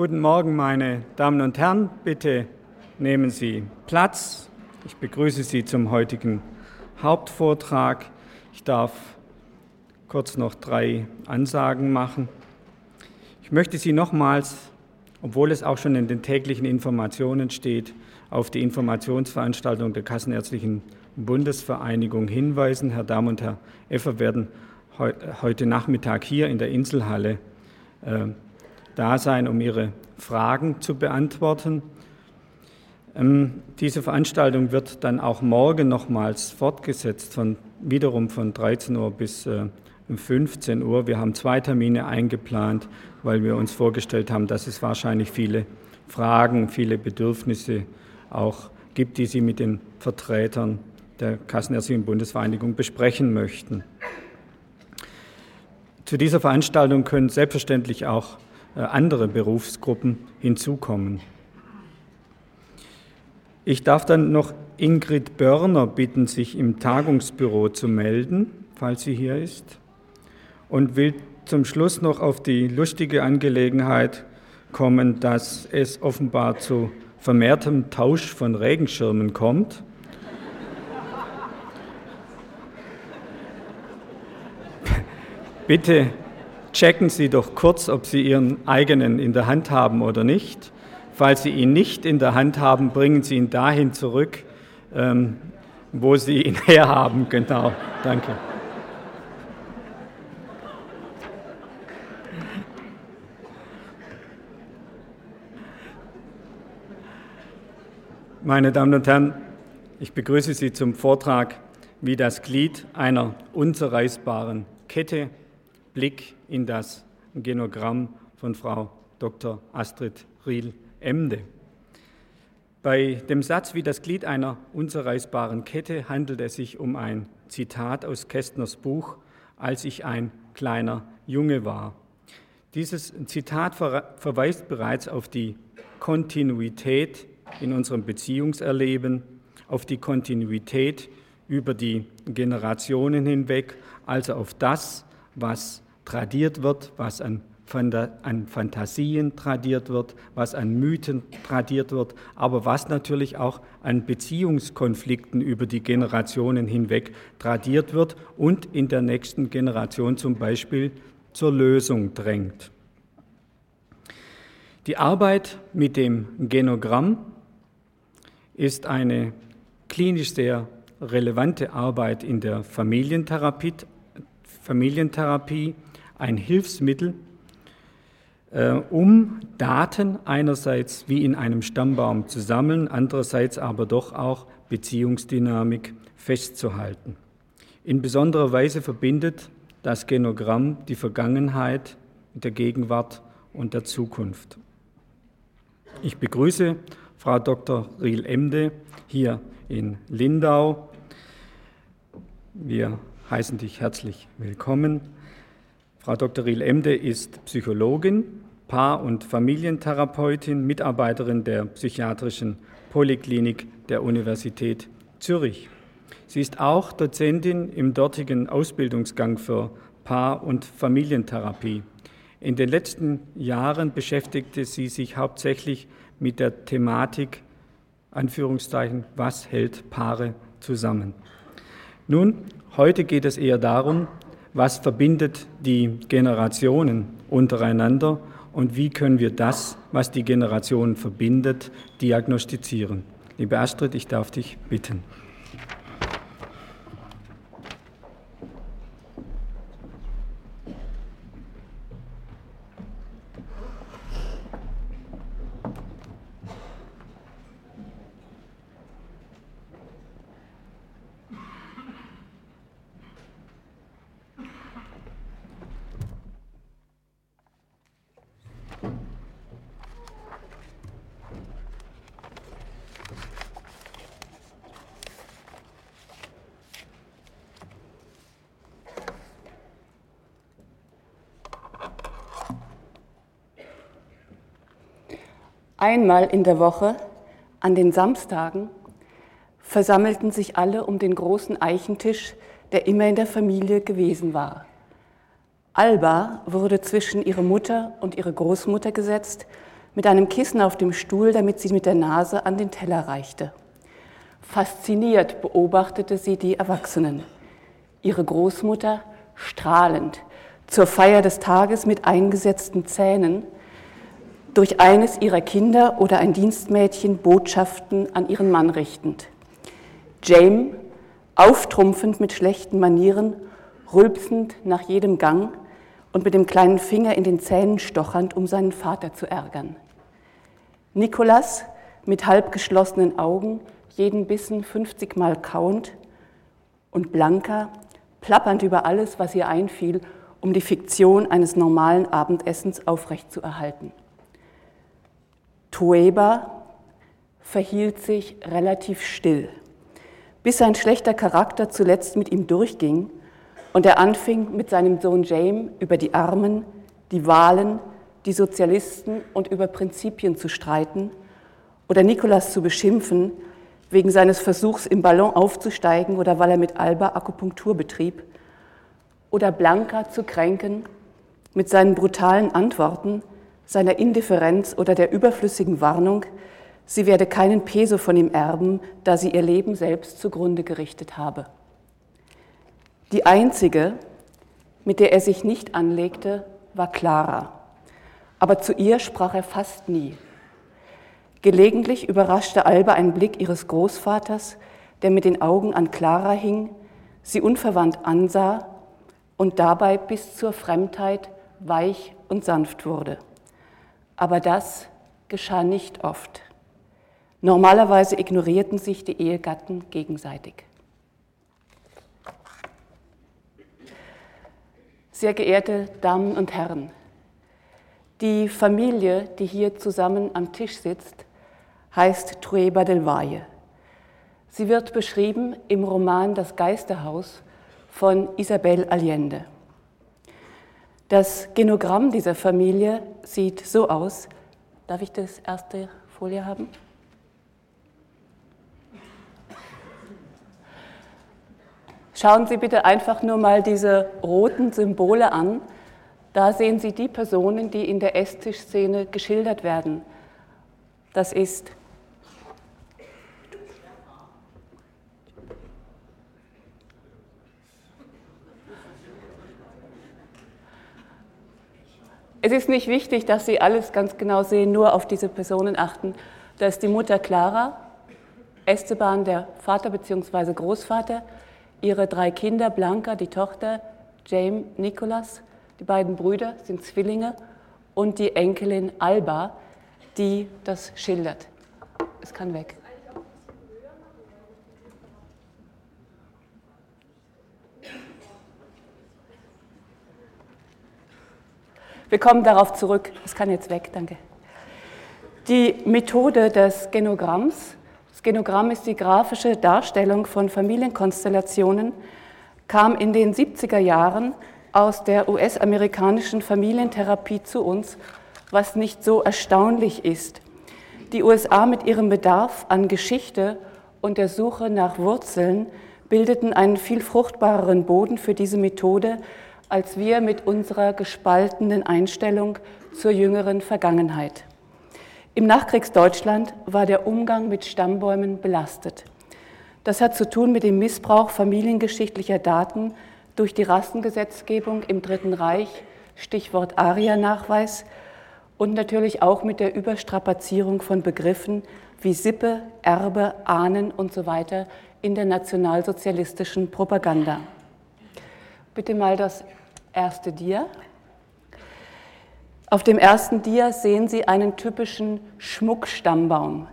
Guten Morgen, meine Damen und Herren. Bitte nehmen Sie Platz. Ich begrüße Sie zum heutigen Hauptvortrag. Ich darf kurz noch drei Ansagen machen. Ich möchte Sie nochmals, obwohl es auch schon in den täglichen Informationen steht, auf die Informationsveranstaltung der Kassenärztlichen Bundesvereinigung hinweisen. Herr Dahm und Herr Effer werden heute Nachmittag hier in der Inselhalle äh, da sein, um Ihre Fragen zu beantworten. Ähm, diese Veranstaltung wird dann auch morgen nochmals fortgesetzt, von, wiederum von 13 Uhr bis äh, 15 Uhr. Wir haben zwei Termine eingeplant, weil wir uns vorgestellt haben, dass es wahrscheinlich viele Fragen, viele Bedürfnisse auch gibt, die Sie mit den Vertretern der Kassenärztlichen Bundesvereinigung besprechen möchten. Zu dieser Veranstaltung können selbstverständlich auch andere Berufsgruppen hinzukommen. Ich darf dann noch Ingrid Börner bitten, sich im Tagungsbüro zu melden, falls sie hier ist, und will zum Schluss noch auf die lustige Angelegenheit kommen, dass es offenbar zu vermehrtem Tausch von Regenschirmen kommt. Bitte checken Sie doch kurz, ob Sie Ihren eigenen in der Hand haben oder nicht. Falls Sie ihn nicht in der Hand haben, bringen Sie ihn dahin zurück, ähm, wo Sie ihn herhaben. Genau, danke. Meine Damen und Herren, ich begrüße Sie zum Vortrag wie das Glied einer unzerreißbaren Kette Blick in das Genogramm von Frau Dr. Astrid Riel-Emde. Bei dem Satz wie das Glied einer unzerreißbaren Kette handelt es sich um ein Zitat aus Kästners Buch Als ich ein kleiner Junge war. Dieses Zitat verweist bereits auf die Kontinuität in unserem Beziehungserleben, auf die Kontinuität über die Generationen hinweg, also auf das, was tradiert wird, was an, an Fantasien tradiert wird, was an Mythen tradiert wird, aber was natürlich auch an Beziehungskonflikten über die Generationen hinweg tradiert wird und in der nächsten Generation zum Beispiel zur Lösung drängt. Die Arbeit mit dem Genogramm ist eine klinisch sehr relevante Arbeit in der Familientherapie, Familientherapie ein Hilfsmittel, äh, um Daten einerseits wie in einem Stammbaum zu sammeln, andererseits aber doch auch Beziehungsdynamik festzuhalten. In besonderer Weise verbindet das Genogramm die Vergangenheit mit der Gegenwart und der Zukunft. Ich begrüße Frau Dr. Riel-Emde hier in Lindau. Wir heißen dich herzlich willkommen. Frau Dr. Riel-Emde ist Psychologin, Paar- und Familientherapeutin, Mitarbeiterin der psychiatrischen Poliklinik der Universität Zürich. Sie ist auch Dozentin im dortigen Ausbildungsgang für Paar- und Familientherapie. In den letzten Jahren beschäftigte sie sich hauptsächlich mit der Thematik, Anführungszeichen, was hält Paare zusammen. Nun, heute geht es eher darum, was verbindet die Generationen untereinander und wie können wir das, was die Generationen verbindet, diagnostizieren. Liebe Astrid, ich darf dich bitten. Einmal in der Woche, an den Samstagen, versammelten sich alle um den großen Eichentisch, der immer in der Familie gewesen war. Alba wurde zwischen ihre Mutter und ihre Großmutter gesetzt, mit einem Kissen auf dem Stuhl, damit sie mit der Nase an den Teller reichte. Fasziniert beobachtete sie die Erwachsenen. Ihre Großmutter strahlend, zur Feier des Tages mit eingesetzten Zähnen, durch eines ihrer Kinder oder ein Dienstmädchen Botschaften an ihren Mann richtend. James, auftrumpfend mit schlechten Manieren, rülpsend nach jedem Gang und mit dem kleinen Finger in den Zähnen stochernd, um seinen Vater zu ärgern. Nikolas, mit halb geschlossenen Augen, jeden Bissen 50 Mal kauend, und Blanca, plappernd über alles, was ihr einfiel, um die Fiktion eines normalen Abendessens aufrechtzuerhalten. Tueba verhielt sich relativ still, bis sein schlechter Charakter zuletzt mit ihm durchging und er anfing mit seinem Sohn James über die Armen, die Wahlen, die Sozialisten und über Prinzipien zu streiten oder Nikolas zu beschimpfen wegen seines Versuchs im Ballon aufzusteigen oder weil er mit Alba Akupunktur betrieb oder Blanca zu kränken mit seinen brutalen Antworten, seiner Indifferenz oder der überflüssigen Warnung, sie werde keinen Peso von ihm erben, da sie ihr Leben selbst zugrunde gerichtet habe. Die einzige, mit der er sich nicht anlegte, war Clara, aber zu ihr sprach er fast nie. Gelegentlich überraschte Alba ein Blick ihres Großvaters, der mit den Augen an Clara hing, sie unverwandt ansah und dabei bis zur Fremdheit weich und sanft wurde. Aber das geschah nicht oft. Normalerweise ignorierten sich die Ehegatten gegenseitig. Sehr geehrte Damen und Herren, die Familie, die hier zusammen am Tisch sitzt, heißt Trueba del Valle. Sie wird beschrieben im Roman Das Geisterhaus von Isabel Allende. Das Genogramm dieser Familie sieht so aus. Darf ich das erste Folie haben? Schauen Sie bitte einfach nur mal diese roten Symbole an. Da sehen Sie die Personen, die in der Esstischszene geschildert werden. Das ist Es ist nicht wichtig, dass Sie alles ganz genau sehen, nur auf diese Personen achten. Da ist die Mutter Clara, Esteban, der Vater bzw. Großvater, ihre drei Kinder, Blanca, die Tochter, James, Nicolas, die beiden Brüder sind Zwillinge und die Enkelin Alba, die das schildert. Es kann weg. Wir kommen darauf zurück. Es kann jetzt weg, danke. Die Methode des Genogramms, das Genogramm ist die grafische Darstellung von Familienkonstellationen, kam in den 70er Jahren aus der US-amerikanischen Familientherapie zu uns, was nicht so erstaunlich ist. Die USA mit ihrem Bedarf an Geschichte und der Suche nach Wurzeln bildeten einen viel fruchtbareren Boden für diese Methode, als wir mit unserer gespaltenen Einstellung zur jüngeren Vergangenheit. Im Nachkriegsdeutschland war der Umgang mit Stammbäumen belastet. Das hat zu tun mit dem Missbrauch familiengeschichtlicher Daten durch die Rassengesetzgebung im Dritten Reich, Stichwort ARIA-Nachweis, und natürlich auch mit der Überstrapazierung von Begriffen wie Sippe, Erbe, Ahnen und so weiter in der nationalsozialistischen Propaganda. Bitte mal das erste Dia. Auf dem ersten Dia sehen Sie einen typischen Schmuckstammbaum.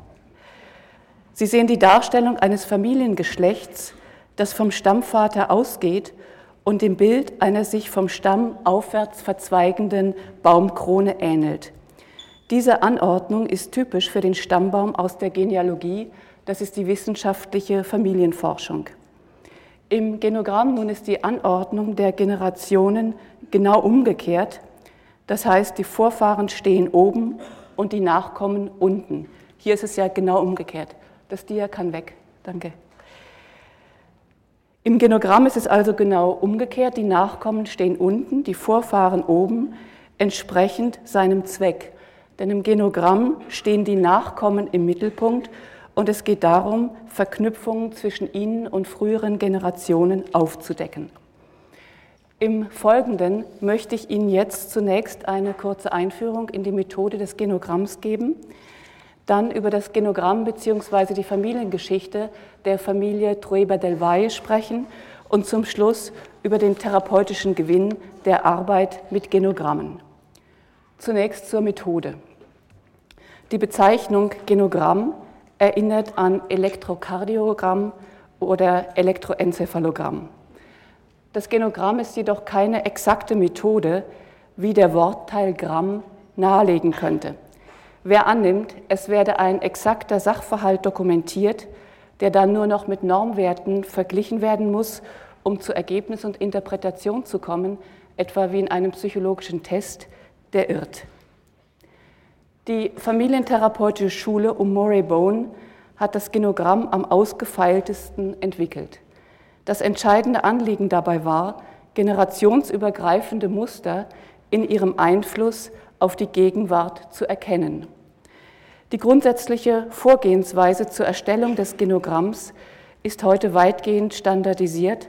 Sie sehen die Darstellung eines Familiengeschlechts, das vom Stammvater ausgeht und dem Bild einer sich vom Stamm aufwärts verzweigenden Baumkrone ähnelt. Diese Anordnung ist typisch für den Stammbaum aus der Genealogie, das ist die wissenschaftliche Familienforschung. Im Genogramm nun ist die Anordnung der Generationen genau umgekehrt. Das heißt, die Vorfahren stehen oben und die Nachkommen unten. Hier ist es ja genau umgekehrt. Das Dia kann weg. Danke. Im Genogramm ist es also genau umgekehrt. Die Nachkommen stehen unten, die Vorfahren oben, entsprechend seinem Zweck. Denn im Genogramm stehen die Nachkommen im Mittelpunkt und es geht darum, Verknüpfungen zwischen ihnen und früheren Generationen aufzudecken. Im Folgenden möchte ich Ihnen jetzt zunächst eine kurze Einführung in die Methode des Genogramms geben, dann über das Genogramm bzw. die Familiengeschichte der Familie Trueba del Valle sprechen und zum Schluss über den therapeutischen Gewinn der Arbeit mit Genogrammen. Zunächst zur Methode. Die Bezeichnung Genogramm erinnert an Elektrokardiogramm oder Elektroenzephalogramm. Das Genogramm ist jedoch keine exakte Methode, wie der Wortteil Gramm nahelegen könnte. Wer annimmt, es werde ein exakter Sachverhalt dokumentiert, der dann nur noch mit Normwerten verglichen werden muss, um zu Ergebnis und Interpretation zu kommen, etwa wie in einem psychologischen Test, der irrt. Die familientherapeutische Schule um Murray Bone hat das Genogramm am ausgefeiltesten entwickelt. Das entscheidende Anliegen dabei war, generationsübergreifende Muster in ihrem Einfluss auf die Gegenwart zu erkennen. Die grundsätzliche Vorgehensweise zur Erstellung des Genogramms ist heute weitgehend standardisiert.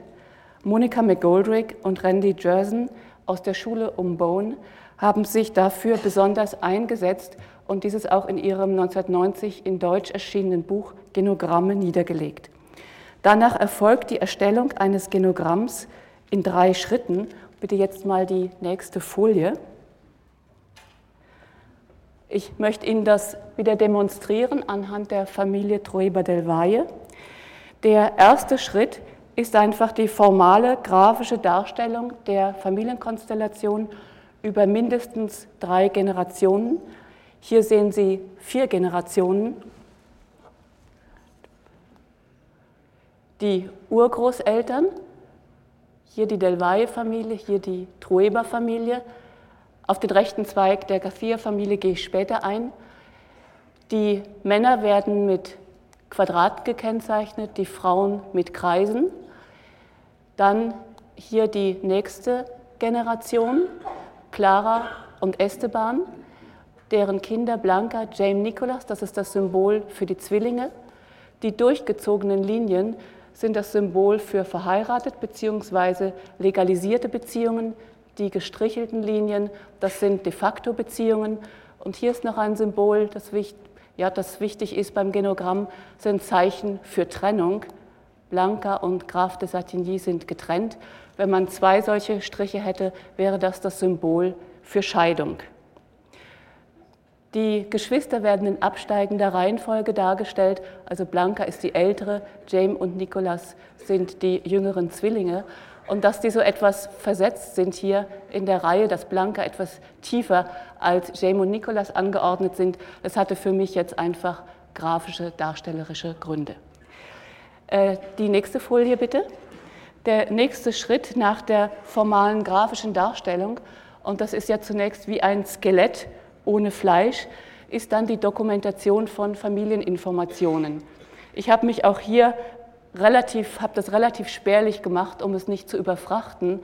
Monika McGoldrick und Randy Jersen aus der Schule um Bone haben sich dafür besonders eingesetzt und dieses auch in ihrem 1990 in Deutsch erschienenen Buch Genogramme niedergelegt. Danach erfolgt die Erstellung eines Genogramms in drei Schritten. Bitte jetzt mal die nächste Folie. Ich möchte Ihnen das wieder demonstrieren anhand der Familie Trueba del Valle. Der erste Schritt ist einfach die formale grafische Darstellung der Familienkonstellation über mindestens drei Generationen. Hier sehen Sie vier Generationen. Die Urgroßeltern, hier die Del Valle-Familie, hier die Trueba-Familie. Auf den rechten Zweig der Garcia-Familie gehe ich später ein. Die Männer werden mit Quadrat gekennzeichnet, die Frauen mit Kreisen. Dann hier die nächste Generation, Clara und Esteban, deren Kinder Blanca, James Nicholas, das ist das Symbol für die Zwillinge. Die durchgezogenen Linien sind das Symbol für verheiratet bzw. legalisierte Beziehungen. Die gestrichelten Linien, das sind de facto Beziehungen. Und hier ist noch ein Symbol, das, ja, das wichtig ist beim Genogramm, sind Zeichen für Trennung. Blanca und Graf de Satigny sind getrennt. Wenn man zwei solche Striche hätte, wäre das das Symbol für Scheidung. Die Geschwister werden in absteigender Reihenfolge dargestellt. Also Blanca ist die ältere, James und Nicholas sind die jüngeren Zwillinge. Und dass die so etwas versetzt sind hier in der Reihe, dass Blanca etwas tiefer als James und Nicholas angeordnet sind, das hatte für mich jetzt einfach grafische, darstellerische Gründe. Äh, die nächste Folie bitte. Der nächste Schritt nach der formalen grafischen Darstellung, und das ist ja zunächst wie ein Skelett ohne Fleisch, ist dann die Dokumentation von Familieninformationen. Ich habe mich auch hier relativ, habe das relativ spärlich gemacht, um es nicht zu überfrachten.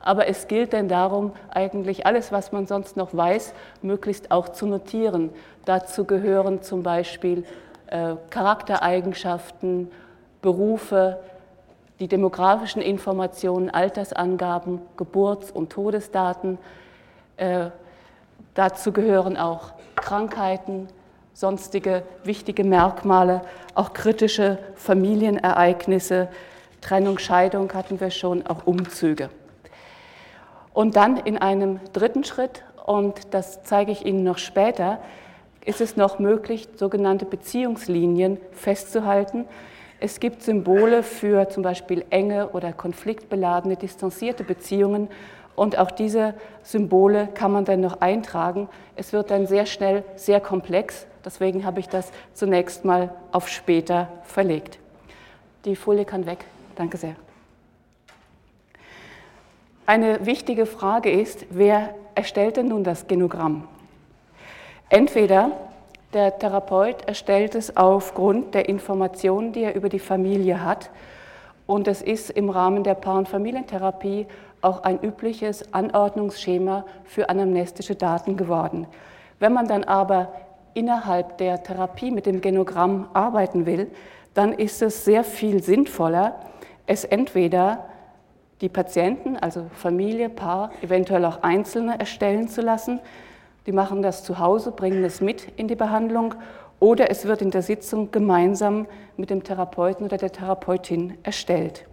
Aber es gilt denn darum, eigentlich alles, was man sonst noch weiß, möglichst auch zu notieren. Dazu gehören zum Beispiel äh, Charaktereigenschaften, Berufe, die demografischen Informationen, Altersangaben, Geburts- und Todesdaten. Äh, Dazu gehören auch Krankheiten, sonstige wichtige Merkmale, auch kritische Familienereignisse, Trennung, Scheidung hatten wir schon, auch Umzüge. Und dann in einem dritten Schritt, und das zeige ich Ihnen noch später, ist es noch möglich, sogenannte Beziehungslinien festzuhalten. Es gibt Symbole für zum Beispiel enge oder konfliktbeladene, distanzierte Beziehungen und auch diese Symbole kann man dann noch eintragen. Es wird dann sehr schnell sehr komplex. Deswegen habe ich das zunächst mal auf später verlegt. Die Folie kann weg. Danke sehr. Eine wichtige Frage ist, wer erstellt denn nun das Genogramm? Entweder der Therapeut erstellt es aufgrund der Informationen, die er über die Familie hat, und es ist im Rahmen der Paar- und Familientherapie auch ein übliches Anordnungsschema für anamnestische Daten geworden. Wenn man dann aber innerhalb der Therapie mit dem Genogramm arbeiten will, dann ist es sehr viel sinnvoller, es entweder die Patienten, also Familie, Paar, eventuell auch Einzelne erstellen zu lassen. Die machen das zu Hause, bringen es mit in die Behandlung oder es wird in der Sitzung gemeinsam mit dem Therapeuten oder der Therapeutin erstellt.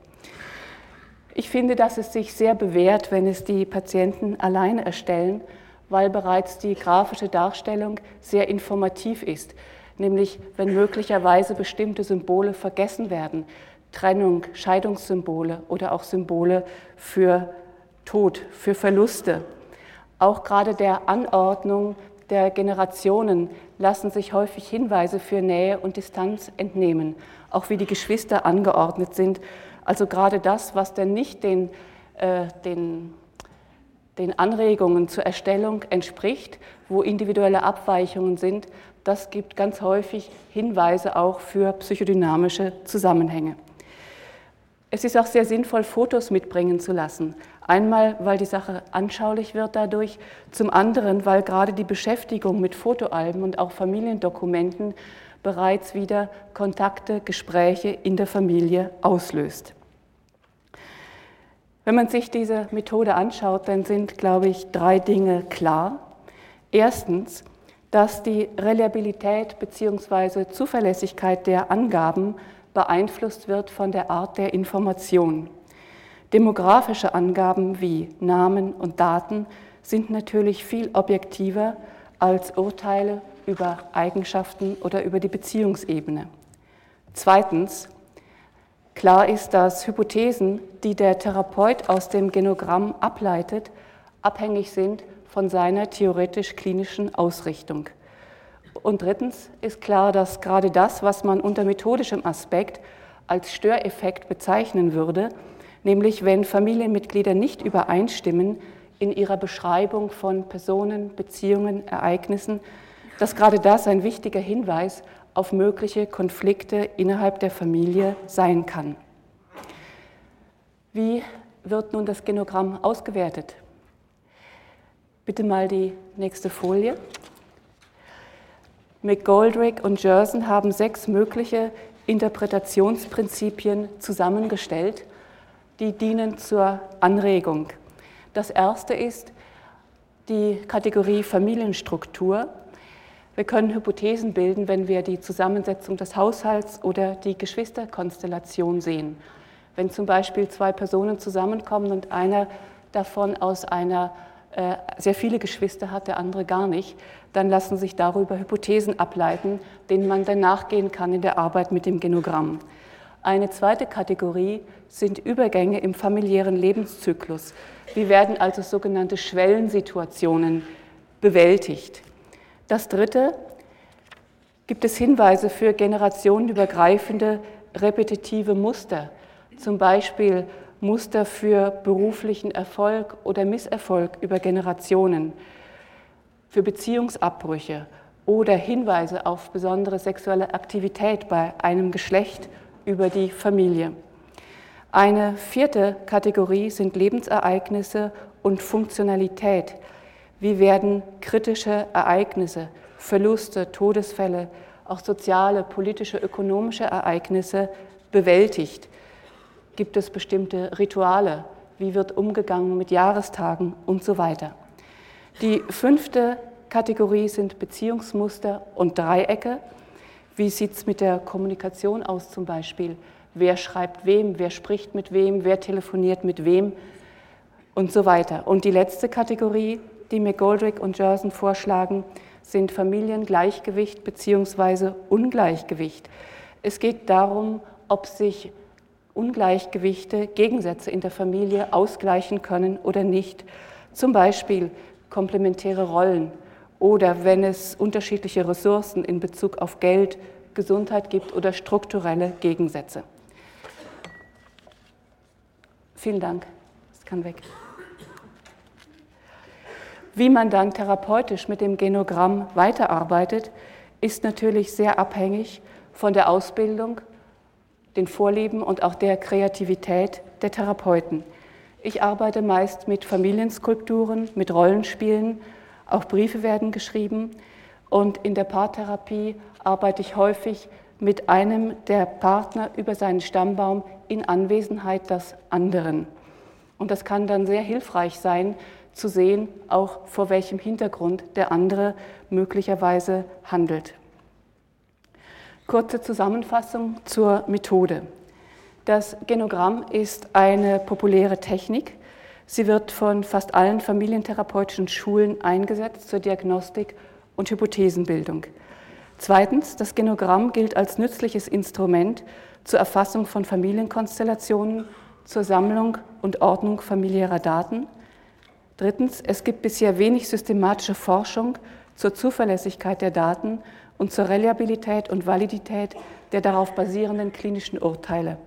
Ich finde, dass es sich sehr bewährt, wenn es die Patienten alleine erstellen, weil bereits die grafische Darstellung sehr informativ ist, nämlich wenn möglicherweise bestimmte Symbole vergessen werden, Trennung, Scheidungssymbole oder auch Symbole für Tod, für Verluste. Auch gerade der Anordnung der Generationen lassen sich häufig Hinweise für Nähe und Distanz entnehmen, auch wie die Geschwister angeordnet sind. Also gerade das, was denn nicht den, äh, den, den Anregungen zur Erstellung entspricht, wo individuelle Abweichungen sind, das gibt ganz häufig Hinweise auch für psychodynamische Zusammenhänge. Es ist auch sehr sinnvoll, Fotos mitbringen zu lassen. Einmal, weil die Sache anschaulich wird dadurch, zum anderen, weil gerade die Beschäftigung mit Fotoalben und auch Familiendokumenten bereits wieder Kontakte, Gespräche in der Familie auslöst. Wenn man sich diese Methode anschaut, dann sind, glaube ich, drei Dinge klar. Erstens, dass die Reliabilität bzw. Zuverlässigkeit der Angaben beeinflusst wird von der Art der Information. Demografische Angaben wie Namen und Daten sind natürlich viel objektiver als Urteile über Eigenschaften oder über die Beziehungsebene. Zweitens, klar ist, dass Hypothesen, die der Therapeut aus dem Genogramm ableitet, abhängig sind von seiner theoretisch-klinischen Ausrichtung. Und drittens ist klar, dass gerade das, was man unter methodischem Aspekt als Störeffekt bezeichnen würde, nämlich wenn Familienmitglieder nicht übereinstimmen in ihrer Beschreibung von Personen, Beziehungen, Ereignissen, dass gerade das ein wichtiger Hinweis auf mögliche Konflikte innerhalb der Familie sein kann. Wie wird nun das Genogramm ausgewertet? Bitte mal die nächste Folie. McGoldrick und Jerson haben sechs mögliche Interpretationsprinzipien zusammengestellt, die dienen zur Anregung. Das erste ist die Kategorie Familienstruktur. Wir können Hypothesen bilden, wenn wir die Zusammensetzung des Haushalts oder die Geschwisterkonstellation sehen. Wenn zum Beispiel zwei Personen zusammenkommen und einer davon aus einer äh, sehr viele Geschwister hat, der andere gar nicht, dann lassen sich darüber Hypothesen ableiten, denen man dann nachgehen kann in der Arbeit mit dem Genogramm. Eine zweite Kategorie sind Übergänge im familiären Lebenszyklus. Wie werden also sogenannte Schwellensituationen bewältigt? Das dritte, gibt es Hinweise für generationenübergreifende repetitive Muster, zum Beispiel Muster für beruflichen Erfolg oder Misserfolg über Generationen, für Beziehungsabbrüche oder Hinweise auf besondere sexuelle Aktivität bei einem Geschlecht über die Familie. Eine vierte Kategorie sind Lebensereignisse und Funktionalität. Wie werden kritische Ereignisse, Verluste, Todesfälle, auch soziale, politische, ökonomische Ereignisse bewältigt? Gibt es bestimmte Rituale? Wie wird umgegangen mit Jahrestagen und so weiter? Die fünfte Kategorie sind Beziehungsmuster und Dreiecke. Wie sieht es mit der Kommunikation aus zum Beispiel? Wer schreibt wem? Wer spricht mit wem? Wer telefoniert mit wem? Und so weiter. Und die letzte Kategorie, die McGoldrick und Jerson vorschlagen, sind Familiengleichgewicht bzw. Ungleichgewicht. Es geht darum, ob sich Ungleichgewichte, Gegensätze in der Familie ausgleichen können oder nicht. Zum Beispiel komplementäre Rollen oder wenn es unterschiedliche Ressourcen in Bezug auf Geld, Gesundheit gibt oder strukturelle Gegensätze. Vielen Dank. Es kann weg. Wie man dann therapeutisch mit dem Genogramm weiterarbeitet, ist natürlich sehr abhängig von der Ausbildung den Vorlieben und auch der Kreativität der Therapeuten. Ich arbeite meist mit Familienskulpturen, mit Rollenspielen, Auch Briefe werden geschrieben. Und in der Paartherapie arbeite ich häufig mit einem der Partner über seinen Stammbaum in Anwesenheit des anderen. Und das kann dann sehr hilfreich sein, zu sehen, auch vor welchem Hintergrund der andere möglicherweise handelt. Kurze Zusammenfassung zur Methode. Das Genogramm ist eine populäre Technik. Sie wird von fast allen familientherapeutischen Schulen eingesetzt zur Diagnostik und Hypothesenbildung. Zweitens, das Genogramm gilt als nützliches Instrument zur Erfassung von Familienkonstellationen, zur Sammlung und Ordnung familiärer Daten. Drittens, es gibt bisher wenig systematische Forschung zur Zuverlässigkeit der Daten und zur Reliabilität und Validität der darauf basierenden klinischen Urteile.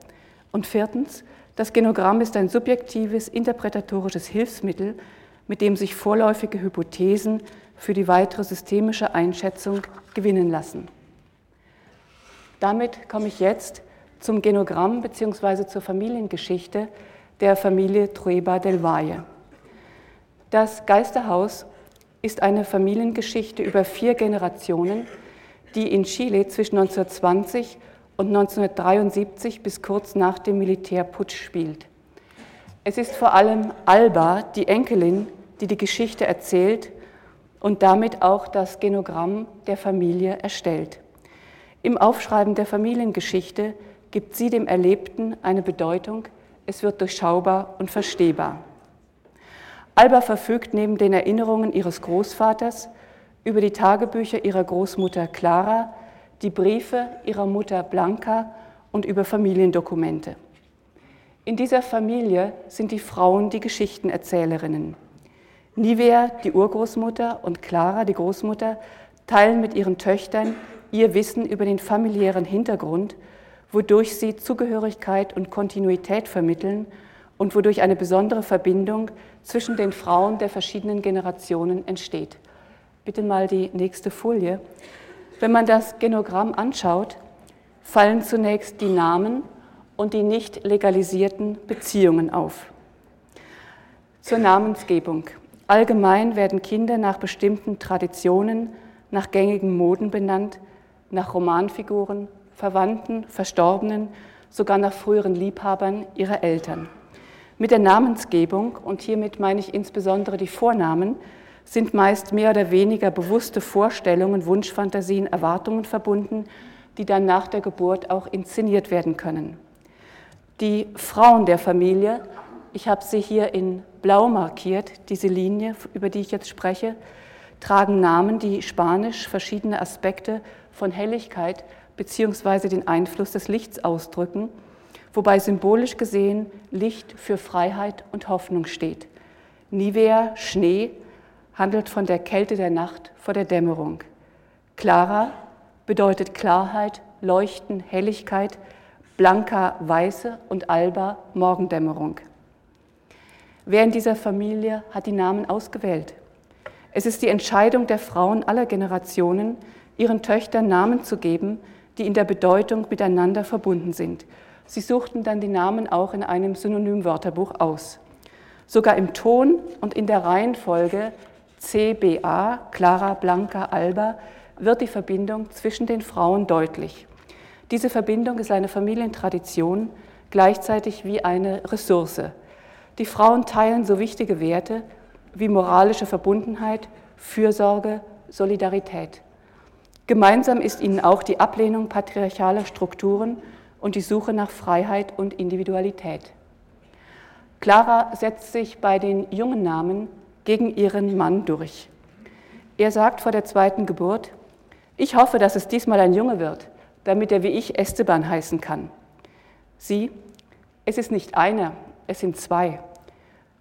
Und viertens, das Genogramm ist ein subjektives, interpretatorisches Hilfsmittel, mit dem sich vorläufige Hypothesen für die weitere systemische Einschätzung gewinnen lassen. Damit komme ich jetzt zum Genogramm bzw. zur Familiengeschichte der Familie Trueba del Valle. Das Geisterhaus ist eine Familiengeschichte über vier Generationen, die in Chile zwischen 1920 und 1973 bis kurz nach dem Militärputsch spielt. Es ist vor allem Alba, die Enkelin, die die Geschichte erzählt und damit auch das Genogramm der Familie erstellt. Im Aufschreiben der Familiengeschichte gibt sie dem Erlebten eine Bedeutung, es wird durchschaubar und verstehbar. Alba verfügt neben den Erinnerungen ihres Großvaters über die Tagebücher ihrer Großmutter Clara, die Briefe ihrer Mutter Blanca und über Familiendokumente. In dieser Familie sind die Frauen die Geschichtenerzählerinnen. Nivea, die Urgroßmutter, und Clara, die Großmutter, teilen mit ihren Töchtern ihr Wissen über den familiären Hintergrund, wodurch sie Zugehörigkeit und Kontinuität vermitteln und wodurch eine besondere Verbindung zwischen den Frauen der verschiedenen Generationen entsteht. Bitte mal die nächste Folie. Wenn man das Genogramm anschaut, fallen zunächst die Namen und die nicht legalisierten Beziehungen auf. Zur Namensgebung. Allgemein werden Kinder nach bestimmten Traditionen, nach gängigen Moden benannt, nach Romanfiguren, Verwandten, Verstorbenen, sogar nach früheren Liebhabern ihrer Eltern. Mit der Namensgebung, und hiermit meine ich insbesondere die Vornamen, sind meist mehr oder weniger bewusste Vorstellungen, Wunschfantasien, Erwartungen verbunden, die dann nach der Geburt auch inszeniert werden können. Die Frauen der Familie, ich habe sie hier in blau markiert, diese Linie, über die ich jetzt spreche, tragen Namen, die spanisch verschiedene Aspekte von Helligkeit bzw. den Einfluss des Lichts ausdrücken, wobei symbolisch gesehen Licht für Freiheit und Hoffnung steht. Nivea, Schnee, handelt von der Kälte der Nacht vor der Dämmerung. Clara bedeutet Klarheit, Leuchten, Helligkeit, Blanca Weiße und Alba Morgendämmerung. Wer in dieser Familie hat die Namen ausgewählt? Es ist die Entscheidung der Frauen aller Generationen, ihren Töchtern Namen zu geben, die in der Bedeutung miteinander verbunden sind. Sie suchten dann die Namen auch in einem Synonymwörterbuch aus. Sogar im Ton und in der Reihenfolge CBA, Clara Blanca Alba, wird die Verbindung zwischen den Frauen deutlich. Diese Verbindung ist eine Familientradition, gleichzeitig wie eine Ressource. Die Frauen teilen so wichtige Werte wie moralische Verbundenheit, Fürsorge, Solidarität. Gemeinsam ist ihnen auch die Ablehnung patriarchaler Strukturen und die Suche nach Freiheit und Individualität. Clara setzt sich bei den jungen Namen gegen ihren Mann durch. Er sagt vor der zweiten Geburt, ich hoffe, dass es diesmal ein Junge wird, damit er wie ich Esteban heißen kann. Sie, es ist nicht einer, es sind zwei.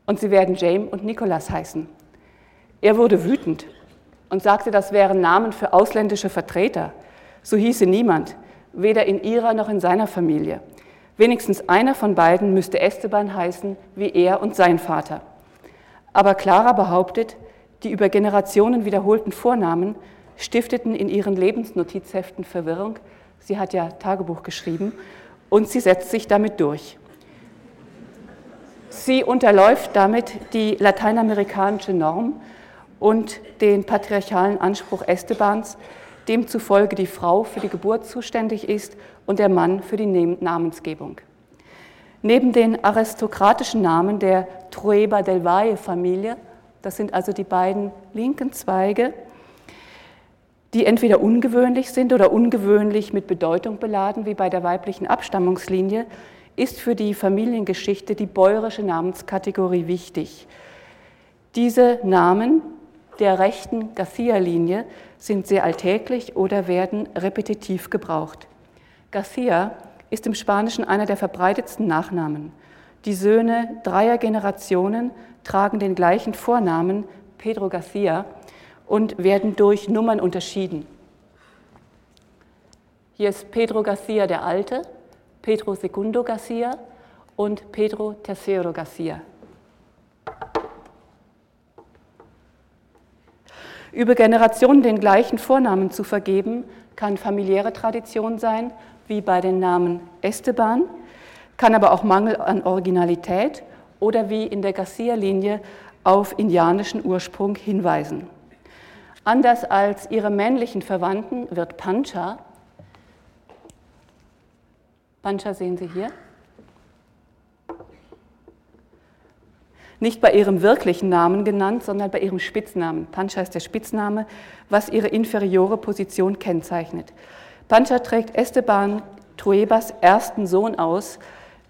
Und sie werden James und Nicholas heißen. Er wurde wütend und sagte, das wären Namen für ausländische Vertreter. So hieße niemand, weder in ihrer noch in seiner Familie. Wenigstens einer von beiden müsste Esteban heißen, wie er und sein Vater. Aber Clara behauptet, die über Generationen wiederholten Vornamen stifteten in ihren Lebensnotizheften Verwirrung. Sie hat ja Tagebuch geschrieben und sie setzt sich damit durch. Sie unterläuft damit die lateinamerikanische Norm und den patriarchalen Anspruch Estebans, demzufolge die Frau für die Geburt zuständig ist und der Mann für die Namensgebung. Neben den aristokratischen Namen der Trueba del Valle-Familie, das sind also die beiden linken Zweige, die entweder ungewöhnlich sind oder ungewöhnlich mit Bedeutung beladen, wie bei der weiblichen Abstammungslinie, ist für die Familiengeschichte die bäuerische Namenskategorie wichtig. Diese Namen der rechten Garcia-Linie sind sehr alltäglich oder werden repetitiv gebraucht. Garcia ist im Spanischen einer der verbreitetsten Nachnamen. Die Söhne dreier Generationen tragen den gleichen Vornamen, Pedro Garcia, und werden durch Nummern unterschieden. Hier ist Pedro Garcia der Alte, Pedro Segundo Garcia und Pedro Tercero Garcia. Über Generationen den gleichen Vornamen zu vergeben, kann familiäre Tradition sein, wie bei den Namen Esteban, kann aber auch Mangel an Originalität oder wie in der Garcia-Linie auf indianischen Ursprung hinweisen. Anders als ihre männlichen Verwandten wird Pancha, Pancha sehen Sie hier, nicht bei ihrem wirklichen Namen genannt, sondern bei ihrem Spitznamen. Pancha ist der Spitzname, was ihre inferiore Position kennzeichnet. Pancha trägt Esteban Truebas ersten Sohn aus,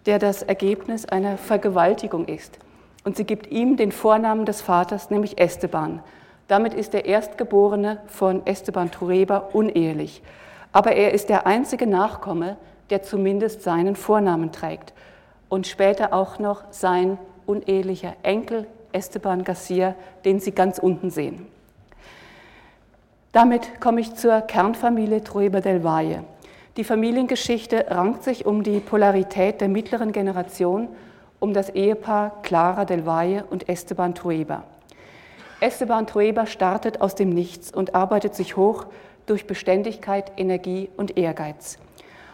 der das Ergebnis einer Vergewaltigung ist. Und sie gibt ihm den Vornamen des Vaters, nämlich Esteban. Damit ist der Erstgeborene von Esteban Tureba unehelich. Aber er ist der einzige Nachkomme, der zumindest seinen Vornamen trägt und später auch noch sein unehelicher Enkel Esteban Garcia, den Sie ganz unten sehen. Damit komme ich zur Kernfamilie Trueba del Valle. Die Familiengeschichte rankt sich um die Polarität der mittleren Generation, um das Ehepaar Clara del Valle und Esteban Trueba. Esteban Trueba startet aus dem Nichts und arbeitet sich hoch durch Beständigkeit, Energie und Ehrgeiz.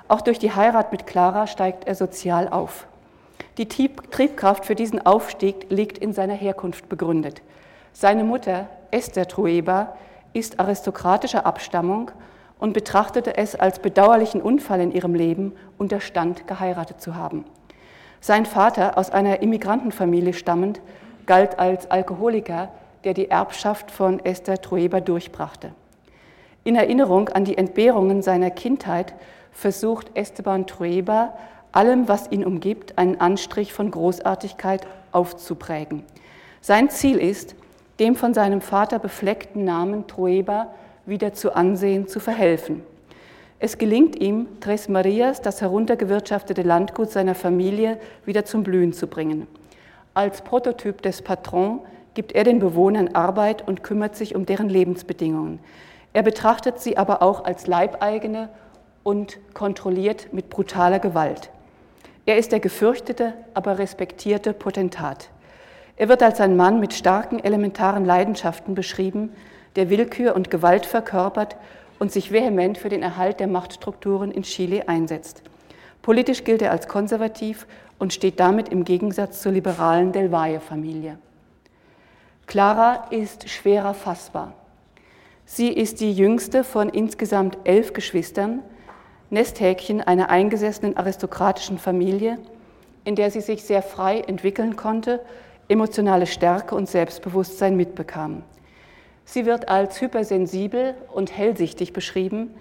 Auch durch die Heirat mit Clara steigt er sozial auf. Die Triebkraft für diesen Aufstieg liegt in seiner Herkunft begründet. Seine Mutter, Esther Trueba, ist aristokratischer Abstammung und betrachtete es als bedauerlichen Unfall in ihrem Leben, unter Stand geheiratet zu haben. Sein Vater, aus einer Immigrantenfamilie stammend, galt als Alkoholiker, der die Erbschaft von Esther Trueba durchbrachte. In Erinnerung an die Entbehrungen seiner Kindheit versucht Esteban Trueba, allem, was ihn umgibt, einen Anstrich von Großartigkeit aufzuprägen. Sein Ziel ist, dem von seinem Vater befleckten Namen Trueba wieder zu Ansehen zu verhelfen. Es gelingt ihm, Tres Marias, das heruntergewirtschaftete Landgut seiner Familie, wieder zum Blühen zu bringen. Als Prototyp des Patrons gibt er den Bewohnern Arbeit und kümmert sich um deren Lebensbedingungen. Er betrachtet sie aber auch als Leibeigene und kontrolliert mit brutaler Gewalt. Er ist der gefürchtete, aber respektierte Potentat. Er wird als ein Mann mit starken elementaren Leidenschaften beschrieben, der Willkür und Gewalt verkörpert und sich vehement für den Erhalt der Machtstrukturen in Chile einsetzt. Politisch gilt er als konservativ und steht damit im Gegensatz zur liberalen Del Valle-Familie. Clara ist schwerer fassbar. Sie ist die jüngste von insgesamt elf Geschwistern, Nesthäkchen einer eingesessenen aristokratischen Familie, in der sie sich sehr frei entwickeln konnte, emotionale Stärke und Selbstbewusstsein mitbekam. Sie wird als hypersensibel und hellsichtig beschrieben,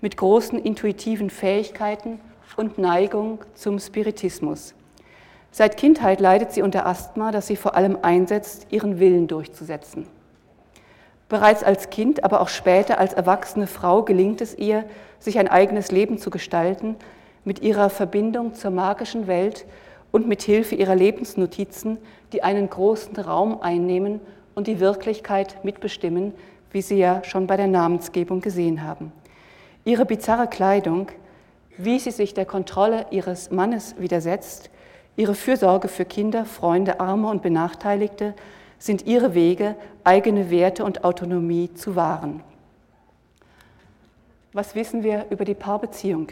mit großen intuitiven Fähigkeiten und Neigung zum Spiritismus. Seit Kindheit leidet sie unter Asthma, das sie vor allem einsetzt, ihren Willen durchzusetzen. Bereits als Kind, aber auch später als erwachsene Frau gelingt es ihr, sich ein eigenes Leben zu gestalten, mit ihrer Verbindung zur magischen Welt und mit Hilfe ihrer Lebensnotizen, die einen großen Raum einnehmen und die Wirklichkeit mitbestimmen, wie Sie ja schon bei der Namensgebung gesehen haben. Ihre bizarre Kleidung, wie sie sich der Kontrolle ihres Mannes widersetzt, Ihre Fürsorge für Kinder, Freunde, Arme und Benachteiligte sind ihre Wege, eigene Werte und Autonomie zu wahren. Was wissen wir über die Paarbeziehung?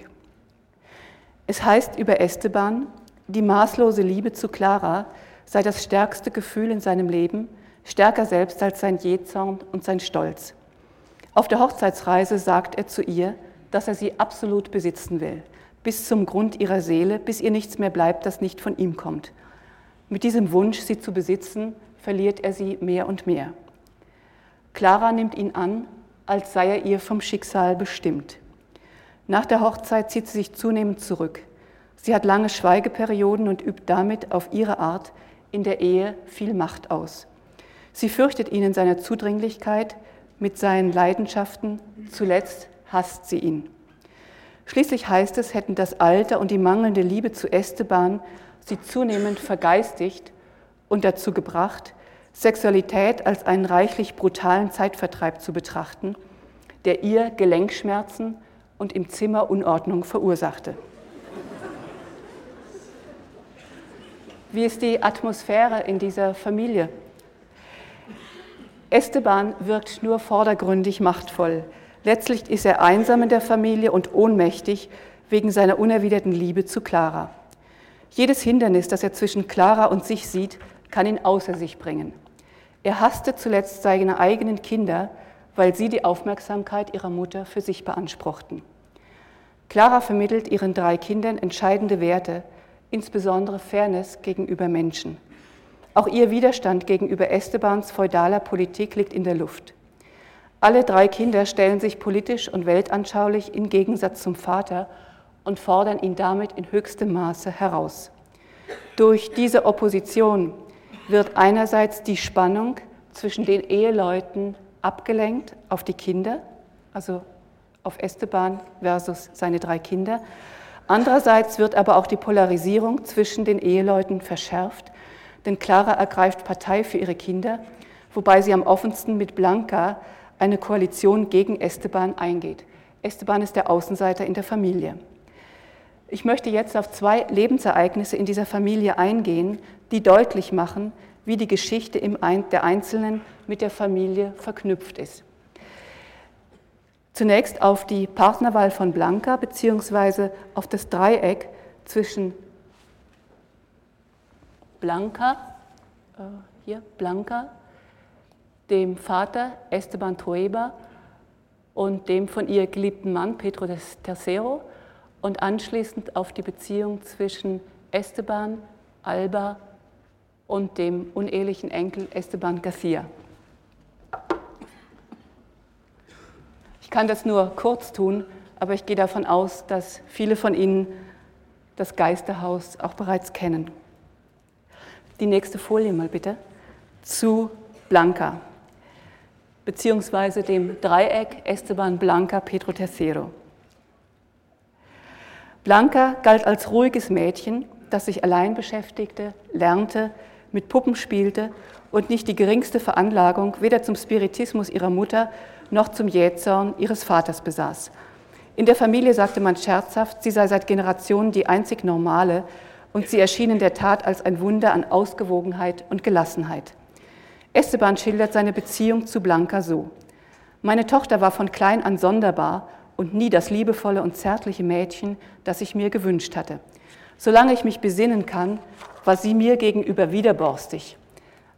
Es heißt über Esteban, die maßlose Liebe zu Clara sei das stärkste Gefühl in seinem Leben, stärker selbst als sein Jähzorn und sein Stolz. Auf der Hochzeitsreise sagt er zu ihr, dass er sie absolut besitzen will, bis zum Grund ihrer Seele, bis ihr nichts mehr bleibt, das nicht von ihm kommt. Mit diesem Wunsch, sie zu besitzen, verliert er sie mehr und mehr. Clara nimmt ihn an, als sei er ihr vom Schicksal bestimmt. Nach der Hochzeit zieht sie sich zunehmend zurück. Sie hat lange Schweigeperioden und übt damit auf ihre Art in der Ehe viel Macht aus. Sie fürchtet ihn in seiner Zudringlichkeit, mit seinen Leidenschaften, zuletzt hasst sie ihn. Schließlich heißt es, hätten das Alter und die mangelnde Liebe zu Esteban sie zunehmend vergeistigt und dazu gebracht, Sexualität als einen reichlich brutalen Zeitvertreib zu betrachten, der ihr Gelenkschmerzen und im Zimmer Unordnung verursachte. Wie ist die Atmosphäre in dieser Familie? Esteban wirkt nur vordergründig machtvoll. Letztlich ist er einsam in der Familie und ohnmächtig wegen seiner unerwiderten Liebe zu Clara. Jedes Hindernis, das er zwischen Clara und sich sieht, kann ihn außer sich bringen. Er hasste zuletzt seine eigenen Kinder, weil sie die Aufmerksamkeit ihrer Mutter für sich beanspruchten. Clara vermittelt ihren drei Kindern entscheidende Werte, insbesondere Fairness gegenüber Menschen. Auch ihr Widerstand gegenüber Estebans feudaler Politik liegt in der Luft. Alle drei Kinder stellen sich politisch und weltanschaulich im Gegensatz zum Vater und fordern ihn damit in höchstem Maße heraus. Durch diese Opposition wird einerseits die Spannung zwischen den Eheleuten abgelenkt auf die Kinder, also auf Esteban versus seine drei Kinder. Andererseits wird aber auch die Polarisierung zwischen den Eheleuten verschärft, denn Clara ergreift Partei für ihre Kinder, wobei sie am offensten mit Blanca eine Koalition gegen Esteban eingeht. Esteban ist der Außenseiter in der Familie. Ich möchte jetzt auf zwei Lebensereignisse in dieser Familie eingehen, die deutlich machen, wie die Geschichte der Einzelnen mit der Familie verknüpft ist. Zunächst auf die Partnerwahl von Blanca beziehungsweise auf das Dreieck zwischen Blanca, äh, hier Blanca, dem Vater Esteban Trueba und dem von ihr geliebten Mann Pedro Tercero und anschließend auf die Beziehung zwischen Esteban, Alba und dem unehelichen Enkel Esteban Garcia. Kann das nur kurz tun, aber ich gehe davon aus, dass viele von Ihnen das Geisterhaus auch bereits kennen. Die nächste Folie mal bitte. Zu Blanca, beziehungsweise dem Dreieck Esteban Blanca Pedro Tercero. Blanca galt als ruhiges Mädchen, das sich allein beschäftigte, lernte, mit Puppen spielte und nicht die geringste Veranlagung weder zum Spiritismus ihrer Mutter noch zum Jähzorn ihres Vaters besaß. In der Familie sagte man scherzhaft, sie sei seit Generationen die einzig normale und sie erschien in der Tat als ein Wunder an Ausgewogenheit und Gelassenheit. Esteban schildert seine Beziehung zu Blanca so. Meine Tochter war von klein an sonderbar und nie das liebevolle und zärtliche Mädchen, das ich mir gewünscht hatte. Solange ich mich besinnen kann, war sie mir gegenüber widerborstig.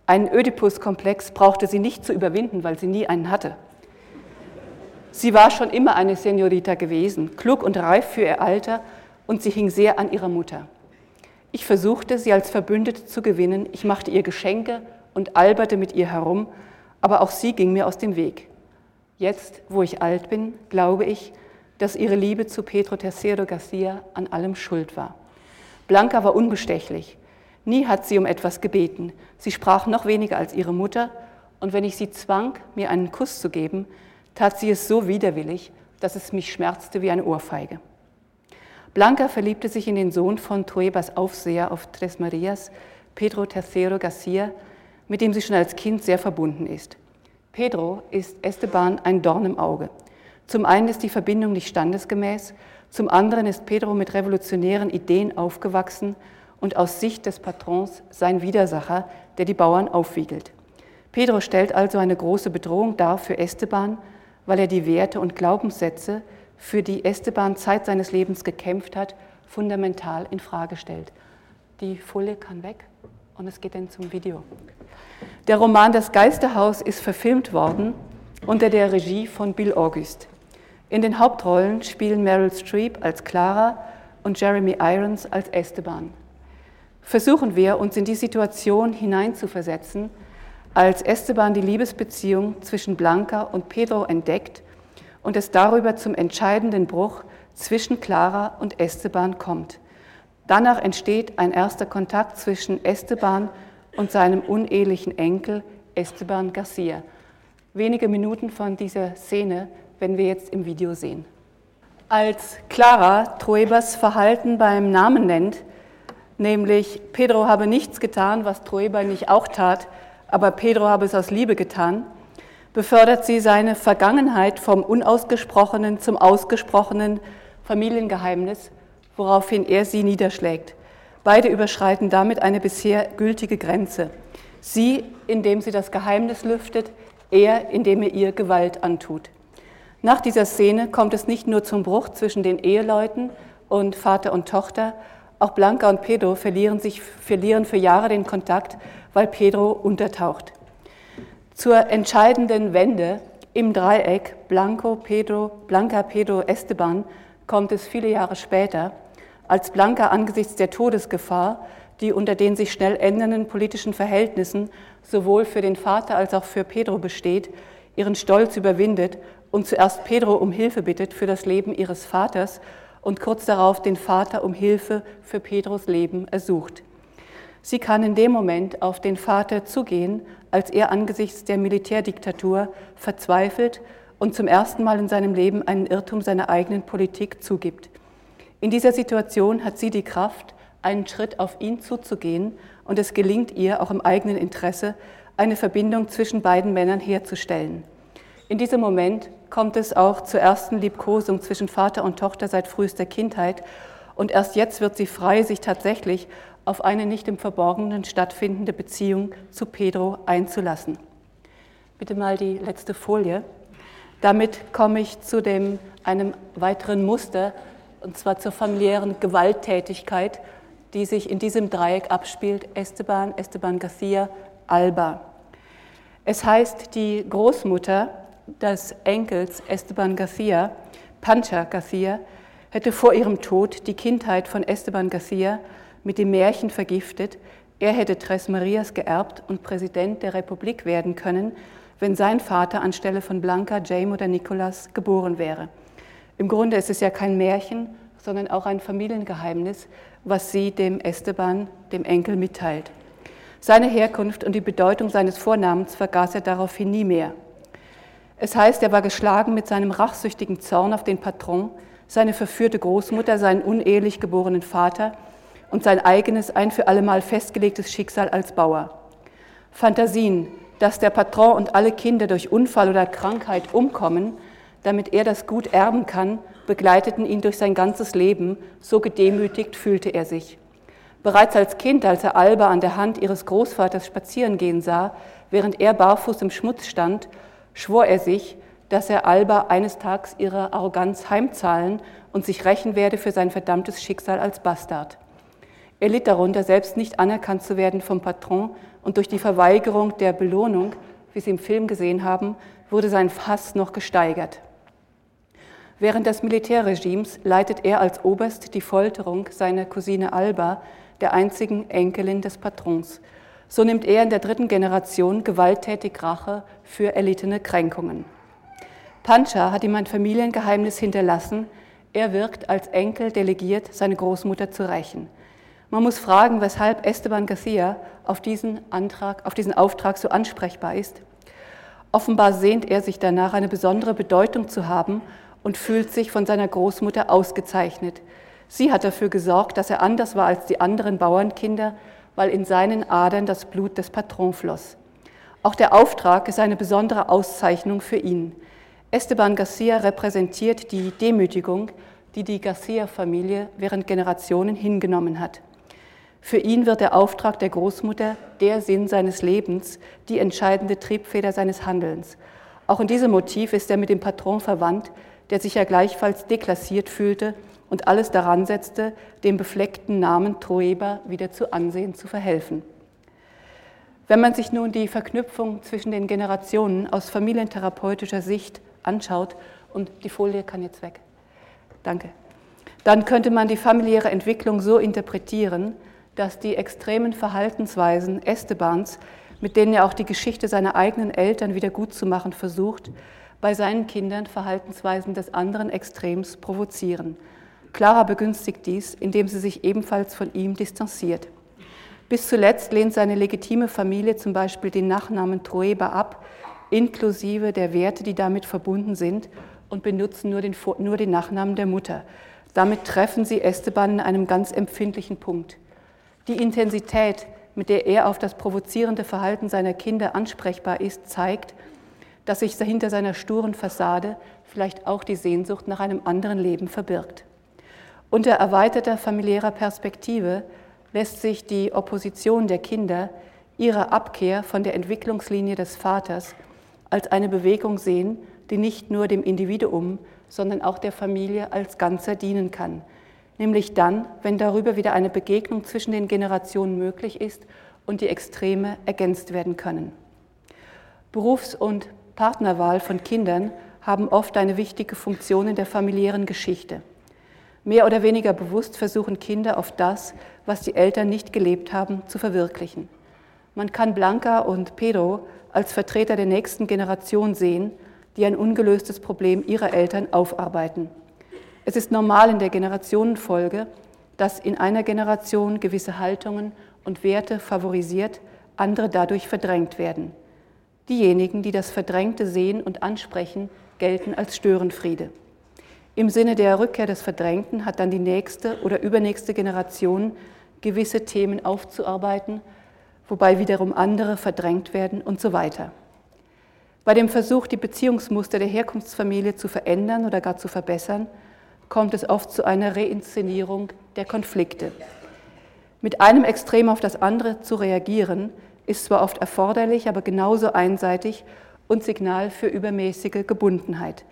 Einen Ödipus-Komplex brauchte sie nicht zu überwinden, weil sie nie einen hatte. Sie war schon immer eine Senorita gewesen, klug und reif für ihr Alter und sie hing sehr an ihrer Mutter. Ich versuchte, sie als Verbündete zu gewinnen, ich machte ihr Geschenke und alberte mit ihr herum, aber auch sie ging mir aus dem Weg. Jetzt, wo ich alt bin, glaube ich, dass ihre Liebe zu Pedro Tercero Garcia an allem schuld war. Blanca war unbestechlich. Nie hat sie um etwas gebeten. Sie sprach noch weniger als ihre Mutter, und wenn ich sie zwang, mir einen Kuss zu geben, tat sie es so widerwillig, dass es mich schmerzte wie eine Ohrfeige. Blanca verliebte sich in den Sohn von Truebas Aufseher auf Tres Marias, Pedro Tercero Garcia, mit dem sie schon als Kind sehr verbunden ist. Pedro ist Esteban ein Dorn im Auge. Zum einen ist die Verbindung nicht standesgemäß, zum anderen ist Pedro mit revolutionären Ideen aufgewachsen und aus Sicht des Patrons sein Widersacher, der die Bauern aufwiegelt. Pedro stellt also eine große Bedrohung dar für Esteban, weil er die Werte und Glaubenssätze, für die Esteban Zeit seines Lebens gekämpft hat, fundamental in Frage stellt. Die Folie kann weg und es geht dann zum Video. Der Roman Das Geisterhaus ist verfilmt worden unter der Regie von Bill August. In den Hauptrollen spielen Meryl Streep als Clara und Jeremy Irons als Esteban. Versuchen wir, uns in die Situation hineinzuversetzen, als Esteban die Liebesbeziehung zwischen Blanca und Pedro entdeckt und es darüber zum entscheidenden Bruch zwischen Clara und Esteban kommt. Danach entsteht ein erster Kontakt zwischen Esteban und seinem unehelichen Enkel Esteban Garcia. Wenige Minuten von dieser Szene werden wir jetzt im Video sehen. Als Clara Truebas Verhalten beim Namen nennt, nämlich Pedro habe nichts getan, was Trueba nicht auch tat, aber Pedro habe es aus Liebe getan, befördert sie seine Vergangenheit vom unausgesprochenen zum ausgesprochenen Familiengeheimnis, woraufhin er sie niederschlägt. Beide überschreiten damit eine bisher gültige Grenze. Sie, indem sie das Geheimnis lüftet, er, indem er ihr Gewalt antut. Nach dieser Szene kommt es nicht nur zum Bruch zwischen den Eheleuten und Vater und Tochter, auch Blanca und Pedro verlieren, sich, verlieren für Jahre den Kontakt, weil Pedro untertaucht. Zur entscheidenden Wende im Dreieck Blanco, Pedro, Blanca, Pedro, Esteban kommt es viele Jahre später, als Blanca angesichts der Todesgefahr, die unter den sich schnell ändernden politischen Verhältnissen sowohl für den Vater als auch für Pedro besteht, ihren Stolz überwindet und zuerst Pedro um Hilfe bittet für das Leben ihres Vaters und kurz darauf den Vater um Hilfe für Pedros Leben ersucht. Sie kann in dem Moment auf den Vater zugehen, als er angesichts der Militärdiktatur verzweifelt und zum ersten Mal in seinem Leben einen Irrtum seiner eigenen Politik zugibt. In dieser Situation hat sie die Kraft, einen Schritt auf ihn zuzugehen und es gelingt ihr, auch im eigenen Interesse, eine Verbindung zwischen beiden Männern herzustellen. In diesem Moment kommt es auch zur ersten Liebkosung zwischen Vater und Tochter seit frühester Kindheit und erst jetzt wird sie frei, sich tatsächlich auf eine nicht im Verborgenen stattfindende Beziehung zu Pedro einzulassen. Bitte mal die letzte Folie. Damit komme ich zu dem, einem weiteren Muster, und zwar zur familiären Gewalttätigkeit, die sich in diesem Dreieck abspielt, Esteban, Esteban Garcia, Alba. Es heißt, die Großmutter des Enkels Esteban Garcia, Pancha Garcia, hätte vor ihrem Tod die Kindheit von Esteban Garcia mit dem Märchen vergiftet, er hätte Tres Marias geerbt und Präsident der Republik werden können, wenn sein Vater anstelle von Blanca, James oder Nicolas geboren wäre. Im Grunde ist es ja kein Märchen, sondern auch ein Familiengeheimnis, was sie dem Esteban, dem Enkel, mitteilt. Seine Herkunft und die Bedeutung seines Vornamens vergaß er daraufhin nie mehr. Es heißt, er war geschlagen mit seinem rachsüchtigen Zorn auf den Patron, seine verführte Großmutter, seinen unehelich geborenen Vater und sein eigenes ein für allemal festgelegtes Schicksal als Bauer. Fantasien, dass der Patron und alle Kinder durch Unfall oder Krankheit umkommen, damit er das Gut erben kann, begleiteten ihn durch sein ganzes Leben, so gedemütigt fühlte er sich. Bereits als Kind, als er Alba an der Hand ihres Großvaters spazieren gehen sah, während er barfuß im Schmutz stand, schwor er sich, dass er Alba eines Tages ihre Arroganz heimzahlen und sich rächen werde für sein verdammtes Schicksal als Bastard. Er litt darunter, selbst nicht anerkannt zu werden vom Patron und durch die Verweigerung der Belohnung, wie Sie im Film gesehen haben, wurde sein Hass noch gesteigert. Während des Militärregimes leitet er als Oberst die Folterung seiner Cousine Alba, der einzigen Enkelin des Patrons. So nimmt er in der dritten Generation gewalttätig Rache für erlittene Kränkungen. Pancha hat ihm ein Familiengeheimnis hinterlassen. Er wirkt als Enkel delegiert, seine Großmutter zu rächen. Man muss fragen, weshalb Esteban Garcia auf diesen, Antrag, auf diesen Auftrag so ansprechbar ist. Offenbar sehnt er sich danach, eine besondere Bedeutung zu haben und fühlt sich von seiner Großmutter ausgezeichnet. Sie hat dafür gesorgt, dass er anders war als die anderen Bauernkinder, weil in seinen Adern das Blut des Patrons floss. Auch der Auftrag ist eine besondere Auszeichnung für ihn. Esteban Garcia repräsentiert die Demütigung, die die Garcia-Familie während Generationen hingenommen hat. Für ihn wird der Auftrag der Großmutter der Sinn seines Lebens, die entscheidende Triebfeder seines Handelns. Auch in diesem Motiv ist er mit dem Patron verwandt, der sich ja gleichfalls deklassiert fühlte und alles daran setzte, dem befleckten Namen Troeba wieder zu Ansehen zu verhelfen. Wenn man sich nun die Verknüpfung zwischen den Generationen aus familientherapeutischer Sicht anschaut, und die Folie kann jetzt weg, danke, dann könnte man die familiäre Entwicklung so interpretieren, dass die extremen Verhaltensweisen Estebans, mit denen er auch die Geschichte seiner eigenen Eltern wieder gut zu machen versucht, bei seinen Kindern Verhaltensweisen des anderen Extrems provozieren. Clara begünstigt dies, indem sie sich ebenfalls von ihm distanziert. Bis zuletzt lehnt seine legitime Familie zum Beispiel den Nachnamen Troeba ab, inklusive der Werte, die damit verbunden sind, und benutzen nur den, nur den Nachnamen der Mutter. Damit treffen sie Esteban in einem ganz empfindlichen Punkt. Die Intensität, mit der er auf das provozierende Verhalten seiner Kinder ansprechbar ist, zeigt, dass sich hinter seiner sturen Fassade vielleicht auch die Sehnsucht nach einem anderen Leben verbirgt. Unter erweiterter familiärer Perspektive lässt sich die Opposition der Kinder ihrer Abkehr von der Entwicklungslinie des Vaters als eine Bewegung sehen, die nicht nur dem Individuum, sondern auch der Familie als Ganzer dienen kann, nämlich dann, wenn darüber wieder eine Begegnung zwischen den Generationen möglich ist und die Extreme ergänzt werden können. Berufs- und Partnerwahl von Kindern haben oft eine wichtige Funktion in der familiären Geschichte. Mehr oder weniger bewusst versuchen Kinder auf das, was die Eltern nicht gelebt haben, zu verwirklichen. Man kann Blanca und Pedro als Vertreter der nächsten Generation sehen, die ein ungelöstes Problem ihrer Eltern aufarbeiten. Es ist normal in der Generationenfolge, dass in einer Generation gewisse Haltungen und Werte favorisiert, andere dadurch verdrängt werden. Diejenigen, die das Verdrängte sehen und ansprechen, gelten als Störenfriede. Im Sinne der Rückkehr des Verdrängten hat dann die nächste oder übernächste Generation gewisse Themen aufzuarbeiten, wobei wiederum andere verdrängt werden und so weiter. Bei dem Versuch, die Beziehungsmuster der Herkunftsfamilie zu verändern oder gar zu verbessern, kommt es oft zu einer Reinszenierung der Konflikte. Mit einem Extrem auf das andere zu reagieren, ist zwar oft erforderlich, aber genauso einseitig und Signal für übermäßige Gebundenheit.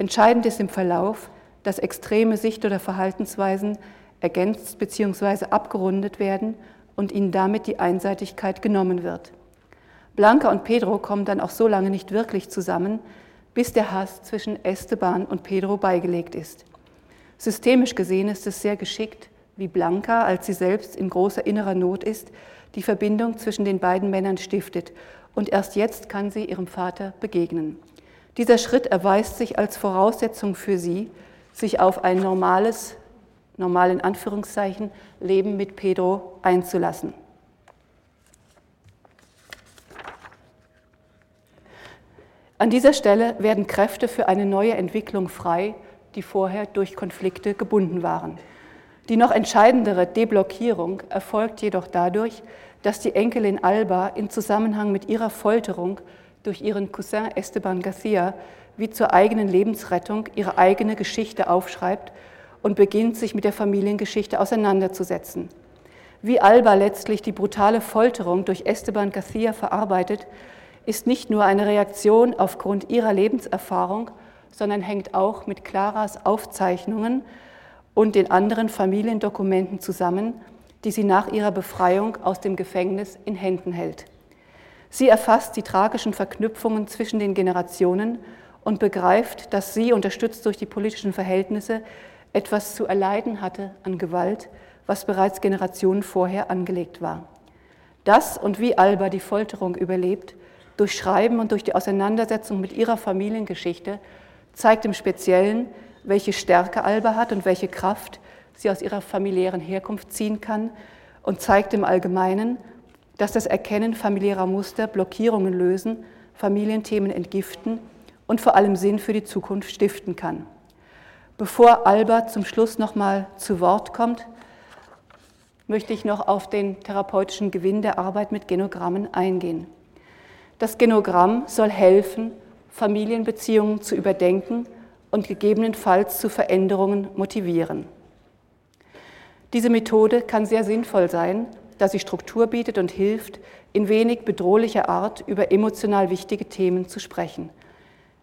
Entscheidend ist im Verlauf, dass extreme Sicht- oder Verhaltensweisen ergänzt bzw. abgerundet werden und ihnen damit die Einseitigkeit genommen wird. Blanca und Pedro kommen dann auch so lange nicht wirklich zusammen, bis der Hass zwischen Esteban und Pedro beigelegt ist. Systemisch gesehen ist es sehr geschickt, wie Blanca, als sie selbst in großer innerer Not ist, die Verbindung zwischen den beiden Männern stiftet und erst jetzt kann sie ihrem Vater begegnen. Dieser Schritt erweist sich als Voraussetzung für sie, sich auf ein normales, normal in Anführungszeichen, Leben mit Pedro einzulassen. An dieser Stelle werden Kräfte für eine neue Entwicklung frei, die vorher durch Konflikte gebunden waren. Die noch entscheidendere Deblockierung erfolgt jedoch dadurch, dass die Enkelin Alba in Zusammenhang mit ihrer Folterung durch ihren Cousin Esteban Garcia wie zur eigenen Lebensrettung ihre eigene Geschichte aufschreibt und beginnt, sich mit der Familiengeschichte auseinanderzusetzen. Wie Alba letztlich die brutale Folterung durch Esteban Garcia verarbeitet, ist nicht nur eine Reaktion aufgrund ihrer Lebenserfahrung, sondern hängt auch mit Claras Aufzeichnungen und den anderen Familiendokumenten zusammen, die sie nach ihrer Befreiung aus dem Gefängnis in Händen hält. Sie erfasst die tragischen Verknüpfungen zwischen den Generationen und begreift, dass sie, unterstützt durch die politischen Verhältnisse, etwas zu erleiden hatte an Gewalt, was bereits Generationen vorher angelegt war. Das und wie Alba die Folterung überlebt, durch Schreiben und durch die Auseinandersetzung mit ihrer Familiengeschichte, zeigt im Speziellen, welche Stärke Alba hat und welche Kraft sie aus ihrer familiären Herkunft ziehen kann und zeigt im Allgemeinen, dass das Erkennen familiärer Muster Blockierungen lösen, Familienthemen entgiften und vor allem Sinn für die Zukunft stiften kann. Bevor Alba zum Schluss nochmal zu Wort kommt, möchte ich noch auf den therapeutischen Gewinn der Arbeit mit Genogrammen eingehen. Das Genogramm soll helfen, Familienbeziehungen zu überdenken und gegebenenfalls zu Veränderungen motivieren. Diese Methode kann sehr sinnvoll sein, da sie Struktur bietet und hilft, in wenig bedrohlicher Art über emotional wichtige Themen zu sprechen.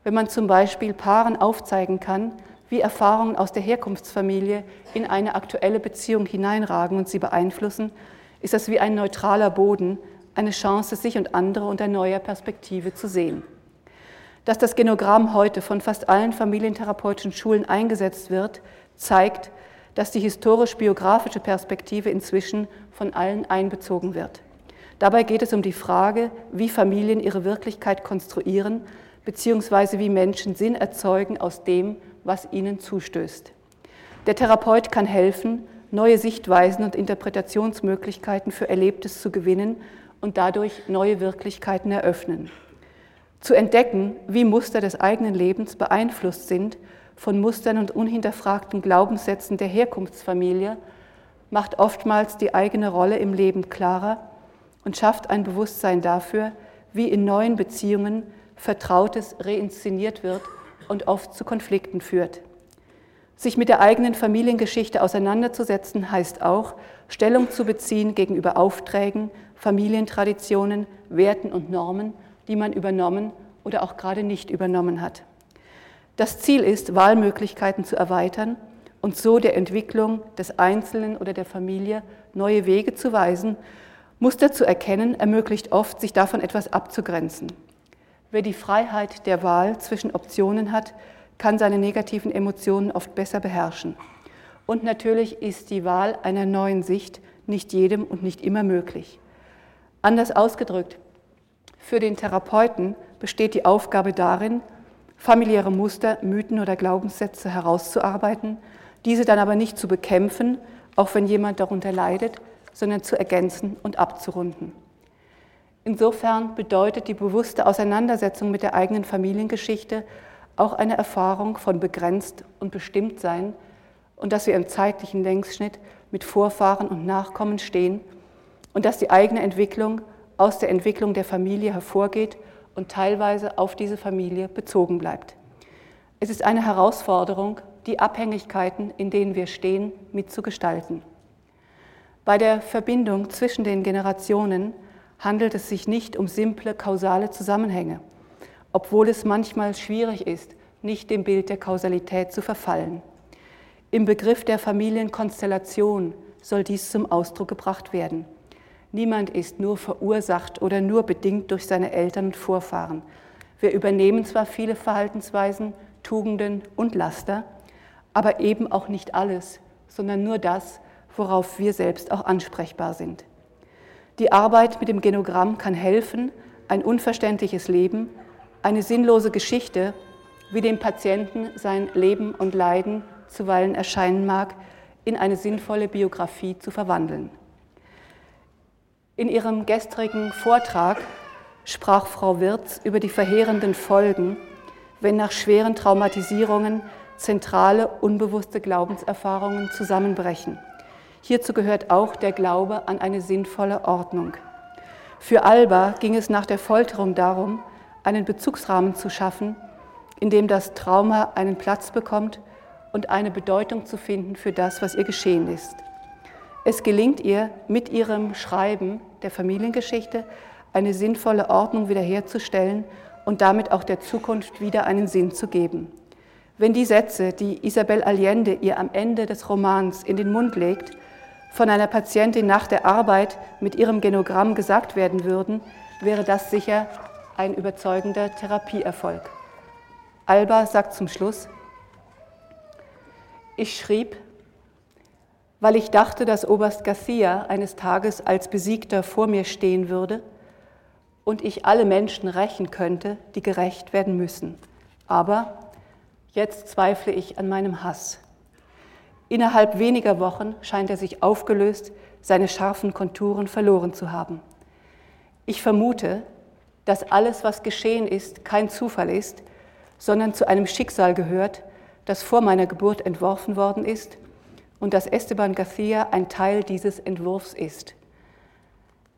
Wenn man zum Beispiel Paaren aufzeigen kann, wie Erfahrungen aus der Herkunftsfamilie in eine aktuelle Beziehung hineinragen und sie beeinflussen, ist das wie ein neutraler Boden, eine Chance, sich und andere unter neuer Perspektive zu sehen. Dass das Genogramm heute von fast allen familientherapeutischen Schulen eingesetzt wird, zeigt, dass die historisch-biografische Perspektive inzwischen von allen einbezogen wird. Dabei geht es um die Frage, wie Familien ihre Wirklichkeit konstruieren, beziehungsweise wie Menschen Sinn erzeugen aus dem, was ihnen zustößt. Der Therapeut kann helfen, neue Sichtweisen und Interpretationsmöglichkeiten für Erlebtes zu gewinnen und dadurch neue Wirklichkeiten eröffnen. Zu entdecken, wie Muster des eigenen Lebens beeinflusst sind von Mustern und unhinterfragten Glaubenssätzen der Herkunftsfamilie, macht oftmals die eigene Rolle im Leben klarer und schafft ein Bewusstsein dafür, wie in neuen Beziehungen Vertrautes reinszeniert wird und oft zu Konflikten führt. Sich mit der eigenen Familiengeschichte auseinanderzusetzen, heißt auch, Stellung zu beziehen gegenüber Aufträgen, Familientraditionen, Werten und Normen, die man übernommen oder auch gerade nicht übernommen hat. Das Ziel ist, Wahlmöglichkeiten zu erweitern und so der Entwicklung des Einzelnen oder der Familie neue Wege zu weisen. Muster zu erkennen ermöglicht oft, sich davon etwas abzugrenzen. Wer die Freiheit der Wahl zwischen Optionen hat, kann seine negativen Emotionen oft besser beherrschen. Und natürlich ist die Wahl einer neuen Sicht nicht jedem und nicht immer möglich. Anders ausgedrückt, für den Therapeuten besteht die Aufgabe darin, familiäre Muster, Mythen oder Glaubenssätze herauszuarbeiten, diese dann aber nicht zu bekämpfen, auch wenn jemand darunter leidet, sondern zu ergänzen und abzurunden. Insofern bedeutet die bewusste Auseinandersetzung mit der eigenen Familiengeschichte auch eine Erfahrung von begrenzt und bestimmt sein und dass wir im zeitlichen Längsschnitt mit Vorfahren und Nachkommen stehen und dass die eigene Entwicklung aus der Entwicklung der Familie hervorgeht und teilweise auf diese Familie bezogen bleibt. Es ist eine Herausforderung, die Abhängigkeiten, in denen wir stehen, mitzugestalten. Bei der Verbindung zwischen den Generationen handelt es sich nicht um simple kausale Zusammenhänge obwohl es manchmal schwierig ist, nicht dem Bild der Kausalität zu verfallen. Im Begriff der Familienkonstellation soll dies zum Ausdruck gebracht werden. Niemand ist nur verursacht oder nur bedingt durch seine Eltern und Vorfahren. Wir übernehmen zwar viele Verhaltensweisen, Tugenden und Laster, aber eben auch nicht alles, sondern nur das, worauf wir selbst auch ansprechbar sind. Die Arbeit mit dem Genogramm kann helfen, ein unverständliches Leben eine sinnlose Geschichte, wie dem Patienten sein Leben und Leiden zuweilen erscheinen mag, in eine sinnvolle Biografie zu verwandeln. In ihrem gestrigen Vortrag sprach Frau Wirz über die verheerenden Folgen, wenn nach schweren Traumatisierungen zentrale, unbewusste Glaubenserfahrungen zusammenbrechen. Hierzu gehört auch der Glaube an eine sinnvolle Ordnung. Für Alba ging es nach der Folterung darum, einen Bezugsrahmen zu schaffen, in dem das Trauma einen Platz bekommt und eine Bedeutung zu finden für das, was ihr geschehen ist. Es gelingt ihr, mit ihrem Schreiben der Familiengeschichte eine sinnvolle Ordnung wiederherzustellen und damit auch der Zukunft wieder einen Sinn zu geben. Wenn die Sätze, die Isabel Allende ihr am Ende des Romans in den Mund legt, von einer Patientin nach der Arbeit mit ihrem Genogramm gesagt werden würden, wäre das sicher ein überzeugender Therapieerfolg. Alba sagt zum Schluss, ich schrieb, weil ich dachte, dass Oberst Garcia eines Tages als Besiegter vor mir stehen würde und ich alle Menschen rächen könnte, die gerecht werden müssen. Aber jetzt zweifle ich an meinem Hass. Innerhalb weniger Wochen scheint er sich aufgelöst, seine scharfen Konturen verloren zu haben. Ich vermute, dass alles, was geschehen ist, kein Zufall ist, sondern zu einem Schicksal gehört, das vor meiner Geburt entworfen worden ist und dass Esteban Garcia ein Teil dieses Entwurfs ist.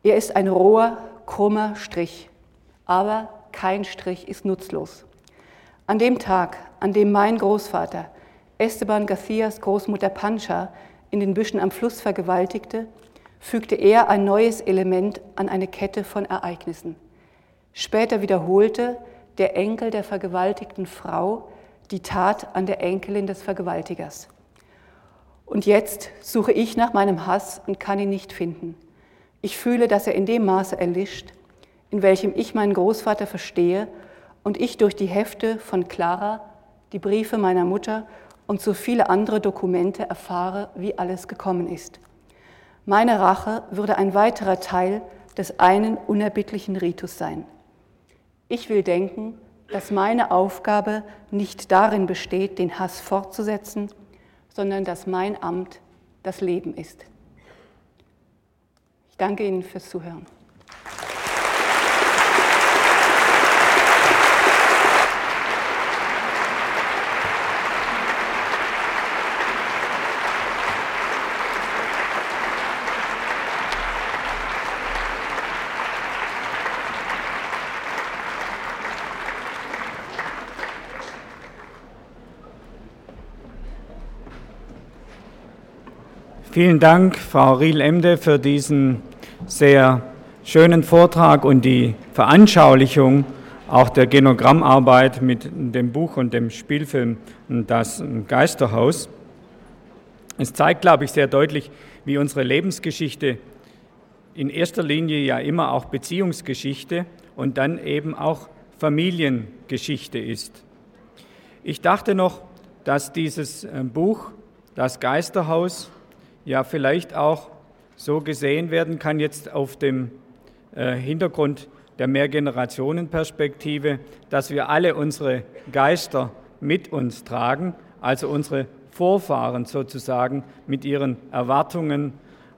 Er ist ein roher, krummer Strich, aber kein Strich ist nutzlos. An dem Tag, an dem mein Großvater Esteban Garcias Großmutter Pancha in den Büschen am Fluss vergewaltigte, fügte er ein neues Element an eine Kette von Ereignissen. Später wiederholte der Enkel der vergewaltigten Frau die Tat an der Enkelin des Vergewaltigers. Und jetzt suche ich nach meinem Hass und kann ihn nicht finden. Ich fühle, dass er in dem Maße erlischt, in welchem ich meinen Großvater verstehe und ich durch die Hefte von Clara, die Briefe meiner Mutter und so viele andere Dokumente erfahre, wie alles gekommen ist. Meine Rache würde ein weiterer Teil des einen unerbittlichen Ritus sein. Ich will denken, dass meine Aufgabe nicht darin besteht, den Hass fortzusetzen, sondern dass mein Amt das Leben ist. Ich danke Ihnen fürs Zuhören. Vielen Dank, Frau Riel-Emde, für diesen sehr schönen Vortrag und die Veranschaulichung auch der Genogrammarbeit mit dem Buch und dem Spielfilm Das Geisterhaus. Es zeigt, glaube ich, sehr deutlich, wie unsere Lebensgeschichte in erster Linie ja immer auch Beziehungsgeschichte und dann eben auch Familiengeschichte ist. Ich dachte noch, dass dieses äh, Buch, Das Geisterhaus, ja vielleicht auch so gesehen werden kann jetzt auf dem äh, Hintergrund der Mehrgenerationenperspektive, dass wir alle unsere Geister mit uns tragen, also unsere Vorfahren sozusagen mit ihren Erwartungen,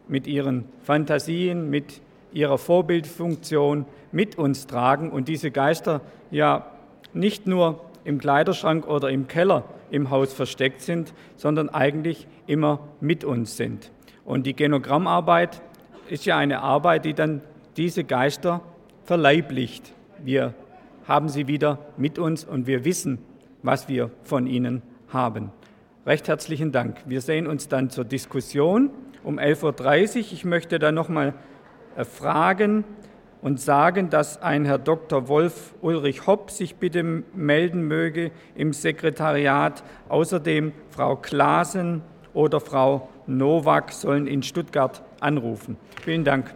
mit ihren Fantasien, mit ihrer Vorbildfunktion mit uns tragen und diese Geister ja nicht nur im Kleiderschrank oder im Keller im Haus versteckt sind, sondern eigentlich immer mit uns sind. Und die Genogrammarbeit ist ja eine Arbeit, die dann diese Geister verleiblicht. Wir haben sie wieder mit uns und wir wissen, was wir von ihnen haben. Recht herzlichen Dank. Wir sehen uns dann zur Diskussion um 11.30 Uhr. Ich möchte da nochmal äh, fragen, und sagen, dass ein Herr Dr. Wolf Ulrich Hopp sich bitte melden möge im Sekretariat. Außerdem Frau Klaasen oder Frau Nowak sollen in Stuttgart anrufen. Vielen Dank.